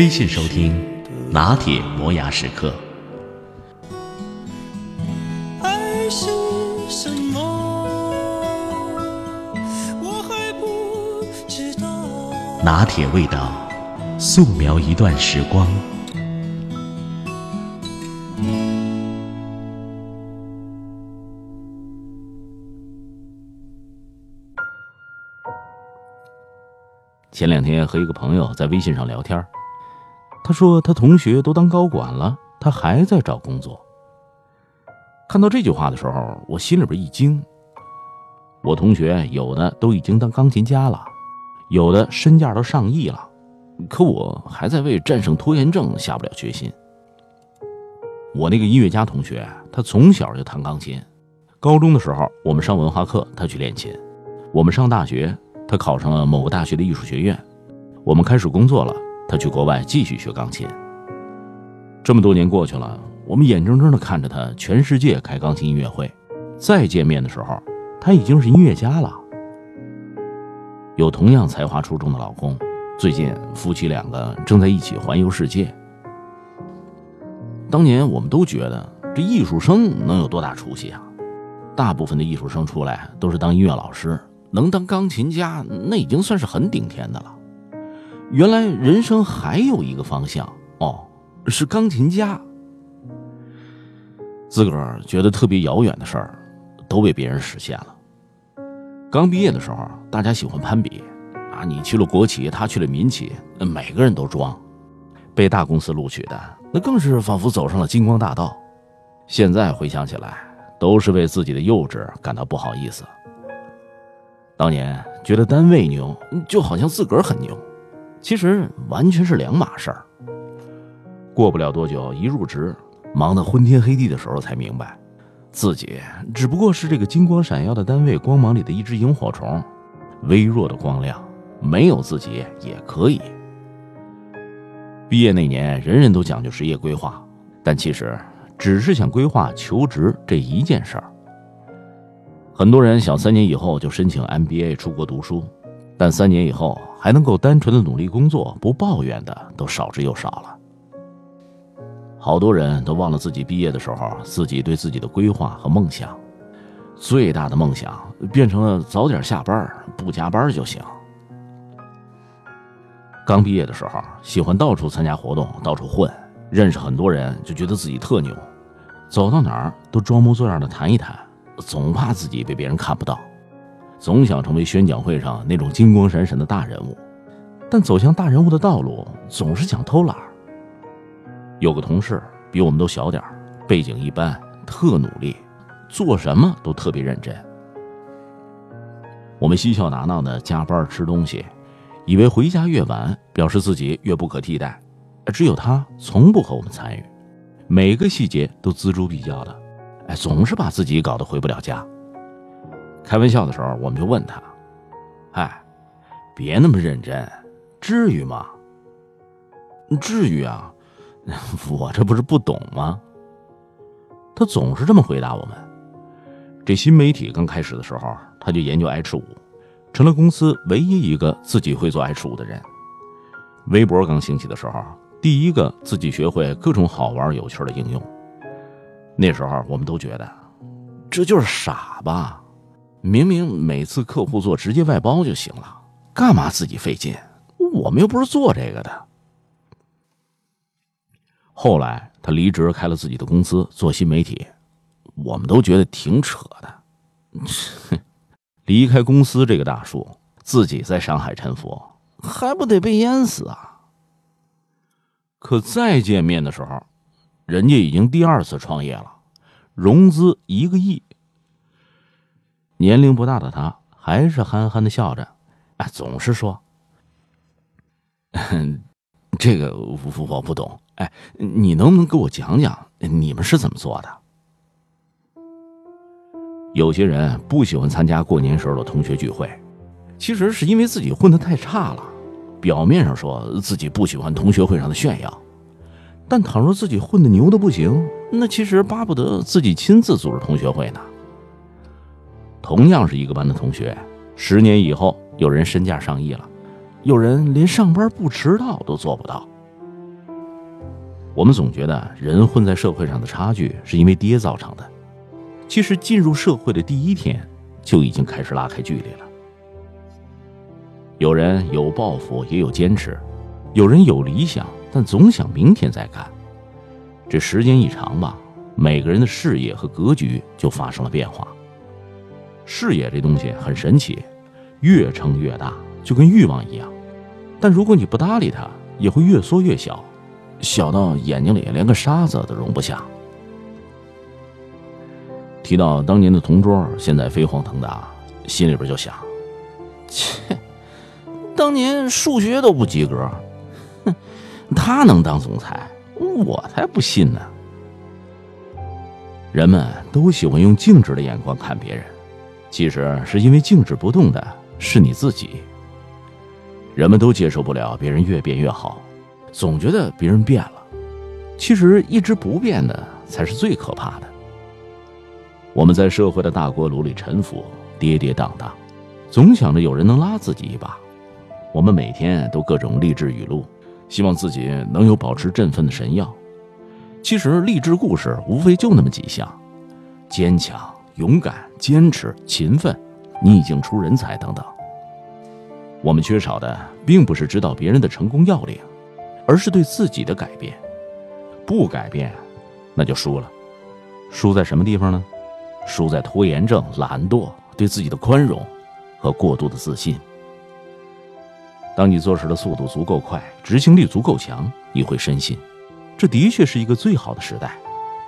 微信收听拿铁磨牙时刻。爱是什么？我还不知道。拿铁味道，素描一段时光。前两天和一个朋友在微信上聊天，他说他同学都当高管了，他还在找工作。看到这句话的时候，我心里边一惊。我同学有的都已经当钢琴家了，有的身价都上亿了，可我还在为战胜拖延症下不了决心。我那个音乐家同学，他从小就弹钢琴，高中的时候我们上文化课，他去练琴；我们上大学。他考上了某个大学的艺术学院，我们开始工作了。他去国外继续学钢琴。这么多年过去了，我们眼睁睁地看着他全世界开钢琴音乐会。再见面的时候，他已经是音乐家了，有同样才华出众的老公。最近夫妻两个正在一起环游世界。当年我们都觉得这艺术生能有多大出息啊？大部分的艺术生出来都是当音乐老师。能当钢琴家，那已经算是很顶天的了。原来人生还有一个方向哦，是钢琴家。自个儿觉得特别遥远的事儿，都被别人实现了。刚毕业的时候，大家喜欢攀比，啊，你去了国企，他去了民企，每个人都装。被大公司录取的，那更是仿佛走上了金光大道。现在回想起来，都是为自己的幼稚感到不好意思。当年觉得单位牛，就好像自个儿很牛，其实完全是两码事儿。过不了多久，一入职，忙得昏天黑地的时候，才明白，自己只不过是这个金光闪耀的单位光芒里的一只萤火虫，微弱的光亮，没有自己也可以。毕业那年，人人都讲究职业规划，但其实只是想规划求职这一件事儿。很多人想三年以后就申请 MBA 出国读书，但三年以后还能够单纯的努力工作不抱怨的都少之又少了。好多人都忘了自己毕业的时候自己对自己的规划和梦想，最大的梦想变成了早点下班不加班就行。刚毕业的时候喜欢到处参加活动，到处混，认识很多人就觉得自己特牛，走到哪儿都装模作样的谈一谈。总怕自己被别人看不到，总想成为宣讲会上那种金光闪闪的大人物，但走向大人物的道路总是想偷懒。有个同事比我们都小点背景一般，特努力，做什么都特别认真。我们嬉笑打闹的加班吃东西，以为回家越晚表示自己越不可替代，只有他从不和我们参与，每个细节都锱铢必较的。哎总是把自己搞得回不了家。开玩笑的时候，我们就问他：“哎，别那么认真，至于吗？”“至于啊，我这不是不懂吗？”他总是这么回答我们。这新媒体刚开始的时候，他就研究 H 五，成了公司唯一一个自己会做 H 五的人。微博刚兴起的时候，第一个自己学会各种好玩有趣的应用。那时候我们都觉得，这就是傻吧？明明每次客户做直接外包就行了，干嘛自己费劲？我们又不是做这个的。后来他离职开了自己的公司做新媒体，我们都觉得挺扯的。离开公司这个大树，自己在上海沉浮，还不得被淹死啊？可再见面的时候。人家已经第二次创业了，融资一个亿。年龄不大的他还是憨憨的笑着，哎，总是说：“这个我我不懂。哎，你能不能给我讲讲你们是怎么做的？有些人不喜欢参加过年时候的同学聚会，其实是因为自己混的太差了。表面上说自己不喜欢同学会上的炫耀，但倘若自己混的牛的不行，那其实巴不得自己亲自组织同学会呢。同样是一个班的同学，十年以后，有人身价上亿了，有人连上班不迟到都做不到。我们总觉得人混在社会上的差距是因为爹造成的，其实进入社会的第一天就已经开始拉开距离了。有人有抱负，也有坚持；有人有理想，但总想明天再干。这时间一长吧，每个人的视野和格局就发生了变化。视野这东西很神奇，越撑越大，就跟欲望一样；但如果你不搭理它，也会越缩越小。小到眼睛里连个沙子都容不下。提到当年的同桌，现在飞黄腾达，心里边就想：切，当年数学都不及格，哼，他能当总裁，我才不信呢。人们都喜欢用静止的眼光看别人，其实是因为静止不动的是你自己。人们都接受不了别人越变越好。总觉得别人变了，其实一直不变的才是最可怕的。我们在社会的大锅炉里沉浮，跌跌宕宕，总想着有人能拉自己一把。我们每天都各种励志语录，希望自己能有保持振奋的神药。其实励志故事无非就那么几项：坚强、勇敢、坚持、勤奋、逆境出人才等等。我们缺少的并不是知道别人的成功要领。而是对自己的改变，不改变，那就输了。输在什么地方呢？输在拖延症、懒惰、对自己的宽容和过度的自信。当你做事的速度足够快，执行力足够强，你会深信，这的确是一个最好的时代，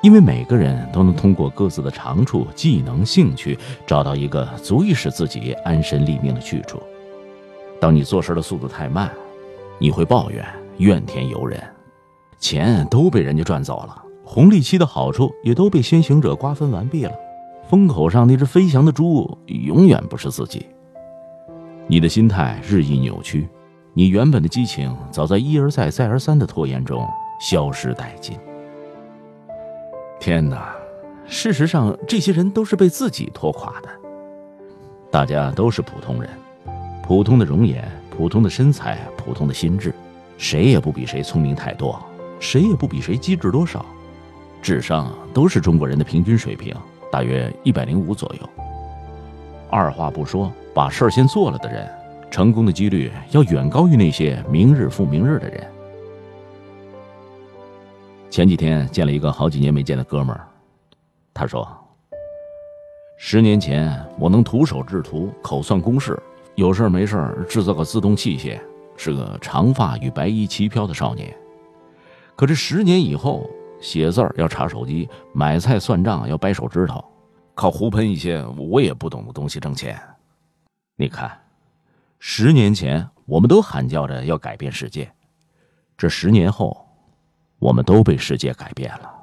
因为每个人都能通过各自的长处、技能、兴趣，找到一个足以使自己安身立命的去处。当你做事的速度太慢，你会抱怨。怨天尤人，钱都被人家赚走了，红利期的好处也都被先行者瓜分完毕了。风口上那只飞翔的猪，永远不是自己。你的心态日益扭曲，你原本的激情早在一而再、再而三的拖延中消失殆尽。天哪！事实上，这些人都是被自己拖垮的。大家都是普通人，普通的容颜，普通的身材，普通的心智。谁也不比谁聪明太多，谁也不比谁机智多少，智商都是中国人的平均水平，大约一百零五左右。二话不说，把事儿先做了的人，成功的几率要远高于那些明日复明日的人。前几天见了一个好几年没见的哥们儿，他说：“十年前我能徒手制图、口算公式，有事没事制造个自动器械。”是个长发与白衣齐飘的少年，可这十年以后，写字要查手机，买菜算账要掰手指头，靠胡喷一些我也不懂的东西挣钱。你看，十年前我们都喊叫着要改变世界，这十年后，我们都被世界改变了。